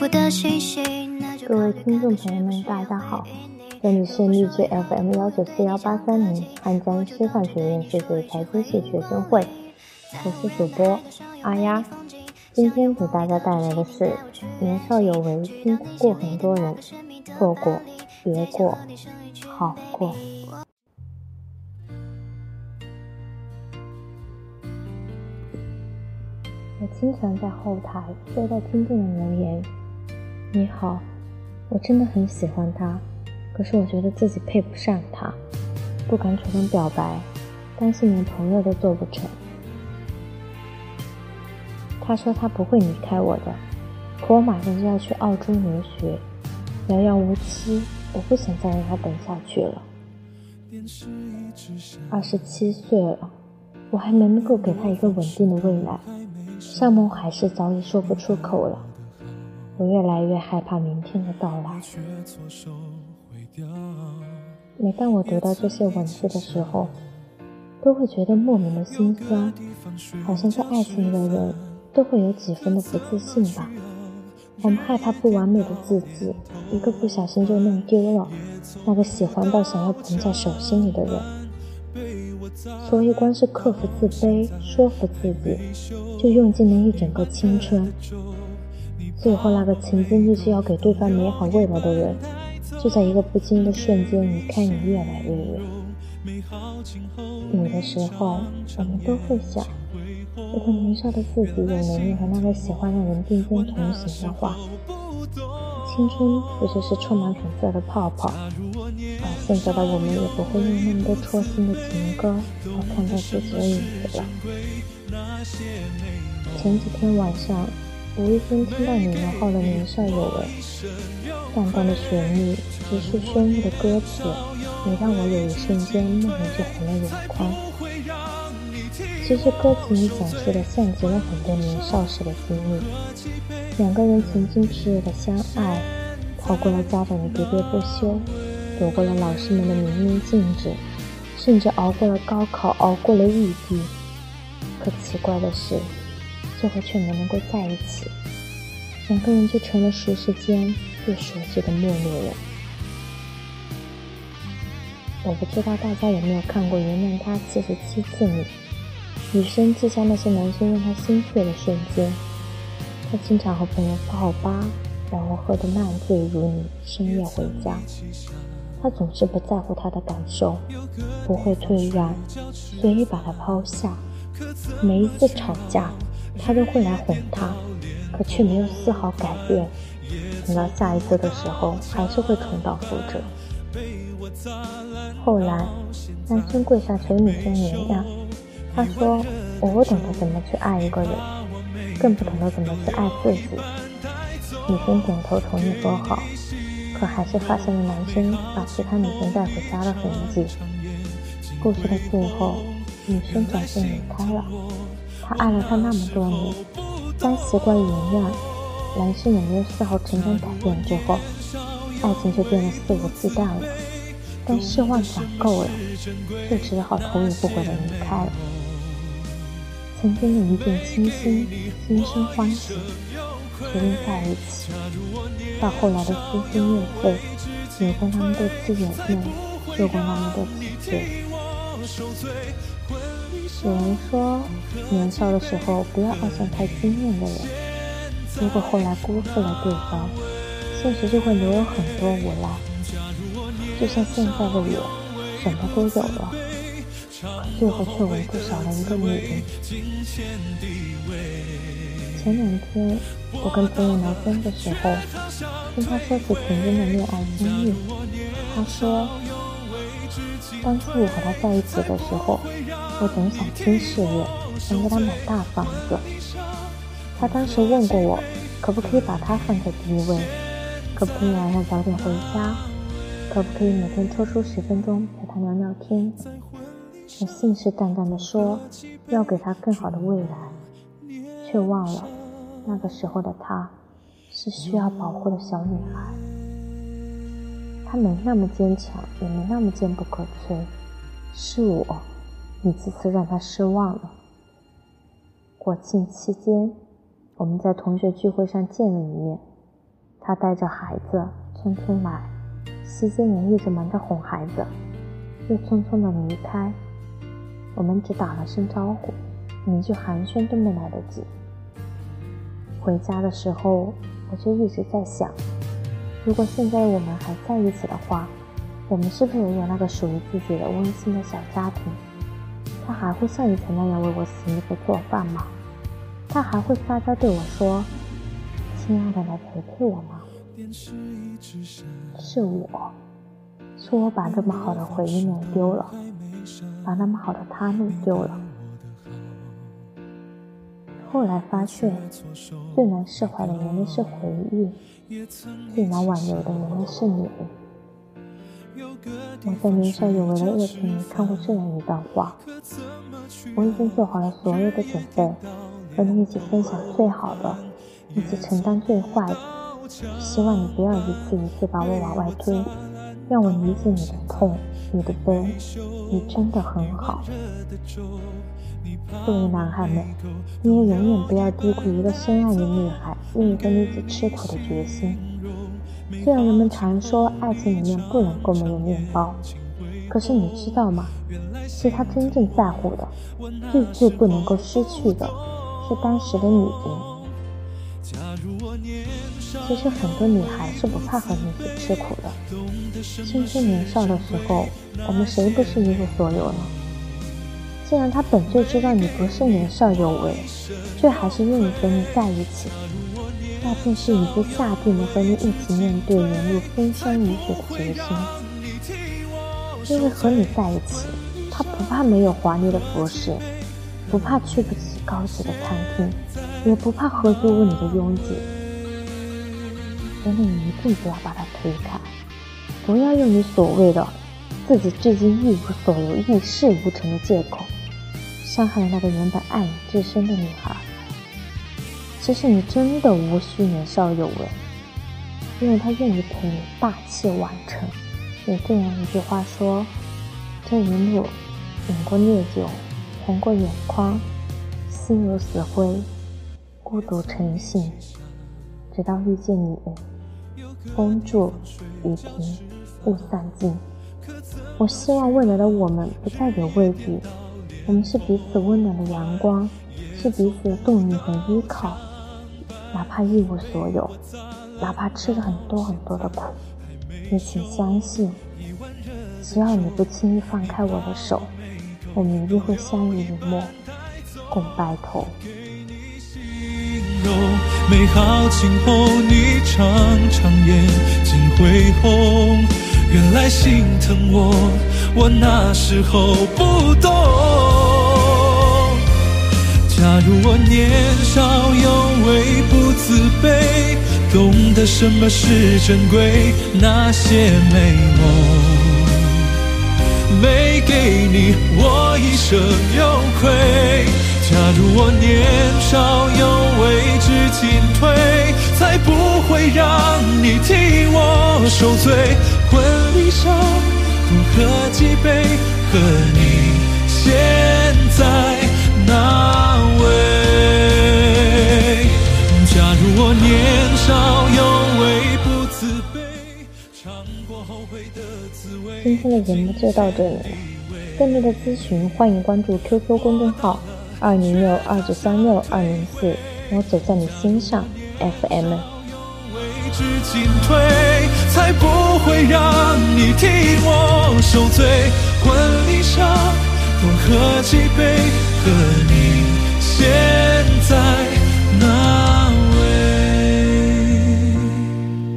各位听众朋友们，大家好，这里是励志 FM 幺九四幺八三零汉江师范学院数学财经系学生会，我是主播阿丫，今天给大家带来的是年少有为，辛苦过很多人，错过别过，好过。我经常在后台收到听众的留言：“你好，我真的很喜欢他，可是我觉得自己配不上他，不敢主动表白，担心连朋友都做不成。”他说他不会离开我的，可我马上就要去澳洲留学，遥遥无期，我不想再让他等下去了。二十七岁了，我还没能够给他一个稳定的未来。山盟海誓早已说不出口了，我越来越害怕明天的到来。每当我读到这些文字的时候，都会觉得莫名的心酸，好像在爱情里的人都会有几分的不自信吧。我们害怕不完美的自己，一个不小心就弄丢了那个喜欢到想要捧在手心里的人。所以，光是克服自卑，说服自己，就用尽了一整个青春。最后，那个曾经立志要给对方美好未来的人，就在一个不经意的瞬间离开你越来越远。有的时候，我们都会想，如果年少的自己有能力和那个喜欢的人并肩同行的话。青春不就是充满粉色的泡泡？而现在的我们也不会用那么多戳心的情歌来看待自己的影子了。前几天晚上，无意间听到李荣浩的《年少有为》，淡淡的旋律，直抒胸臆的歌词，也让我有一瞬间莫名就红了眼眶。其实歌词里讲述的，像极了很多年少时的经历。两个人曾经炽热的相爱，逃过了家长的喋喋不休，躲过了老师们的明令禁止，甚至熬过了高考，熬过了异地。可奇怪的是，最后却没能够在一起，两个人就成了熟世间最熟悉的陌路人。我不知道大家有没有看过《原谅他七十七次你》，女生记下那些男生让她心碎的瞬间。他经常和朋友泡吧，然后喝得烂醉如泥，深夜回家。他总是不在乎他的感受，不会退让，随意把他抛下。每一次吵架，他都会来哄她，可却没有丝毫改变。等到下一次的时候，还是会重蹈覆辙。后来，男生跪下求女生原谅，他说：“我不懂得怎么去爱一个人。”更不懂得怎么去爱自己。女生点头同意说好，可还是发现了男生把其他女生带回家的痕迹。故事的最后，女生转身离开了。他爱了她那么多年，当习惯原谅，男生也没有丝毫成长改变之后，爱情就变得肆无忌惮了。当失望攒够了，就只好头也不回的离开了。曾经的一见倾心，心生欢喜，决定在一起。到后来的撕心裂肺，有过那么多次眼泪，受过那么多次罪。有人说，年少的时候不要爱上太惊艳的人，如果后来辜负了对方，现实就会留有很多无奈。就像现在的我，什么都有了。可最后却唯独少了一个女人。前两天我跟朋友聊天的时候，听他说起曾经的恋爱经历。他说，当初我和他在一起的时候，我总想拼事业，想给他买大房子。他当时问过我，可不可以把他放在第一位，可不可以晚上早点回家，可不可以每天抽出十分钟陪他聊聊天。我信誓旦旦地说要给她更好的未来，却忘了那个时候的她是需要保护的小女孩。她没那么坚强，也没那么坚不可摧。是我一次次让他失望了。国庆期间，我们在同学聚会上见了一面，他带着孩子匆匆来，席间也一直忙着哄孩子，又匆匆的离开。我们只打了声招呼，一句寒暄都没来得及。回家的时候，我就一直在想，如果现在我们还在一起的话，我们是不是也有那个属于自己的温馨的小家庭？他还会像以前那样为我洗衣服做饭吗？他还会撒娇对我说：“亲爱的，来陪陪我吗？”是我，是我把这么好的回忆弄丢了，把那么好的他弄丢了。后来发现，最难释怀的原来是回忆，最难挽留的原来是你。我在年少有为的恶评里看过这样一段话：我已经做好了所有的准备，和你一起分享最好的，一起承担最坏的。希望你不要一次一次把我往外推，让我理解你的痛，你的悲。你真的很好。作为男孩们，你也永远不要低估一个深爱你的女孩愿意跟你一起吃苦的决心。虽然人们常说爱情里面不能够没有面包，可是你知道吗？其实他真正在乎的，最最不能够失去的，是当时的你。其实很多女孩是不怕和你一起吃苦的。青春年少的时候，我们谁不是一无所有呢？既然他本就知道你不是年少有为，却还是愿意和你在一起，那便是已经下定了和你一起面对年路风霜雨雪的决心。因为和你在一起，他不怕没有华丽的服饰，不怕去不起高级的餐厅，也不怕合租屋里的拥挤。所以你一定不要把他推开，不要用你所谓的自己至今一无所有、一事无成的借口，伤害了那个原本爱你至深的女孩。其实你真的无需年少有为，因为他愿意陪你大器晚成。有这样一句话说：“这一路饮过烈酒，红过眼眶，心如死灰，孤独成性，直到遇见你。”风住雨停，雾散尽。我希望未来的我们不再有畏惧，我们是彼此温暖的阳光，是彼此的动力和依靠。哪怕一无所有，哪怕吃了很多很多的苦，你请相信，只要你不轻易放开我的手，我们一定会相濡以沫，共白头。美好今后，你常常眼睛会红。原来心疼我，我那时候不懂。假如我年少有为不自卑，懂得什么是珍贵，那些美梦没给你，我一生有愧。假如我年少有为，知进退，才不会让你替我受罪。婚礼上多喝几杯，和你现在今天的节目就到这里了，更多的咨询欢迎关注 QQ 公众号。二零六二九三六二零四，我走在你心上。FM。为之进退，才不会让你替我受罪。婚礼上多喝几杯，和你现在。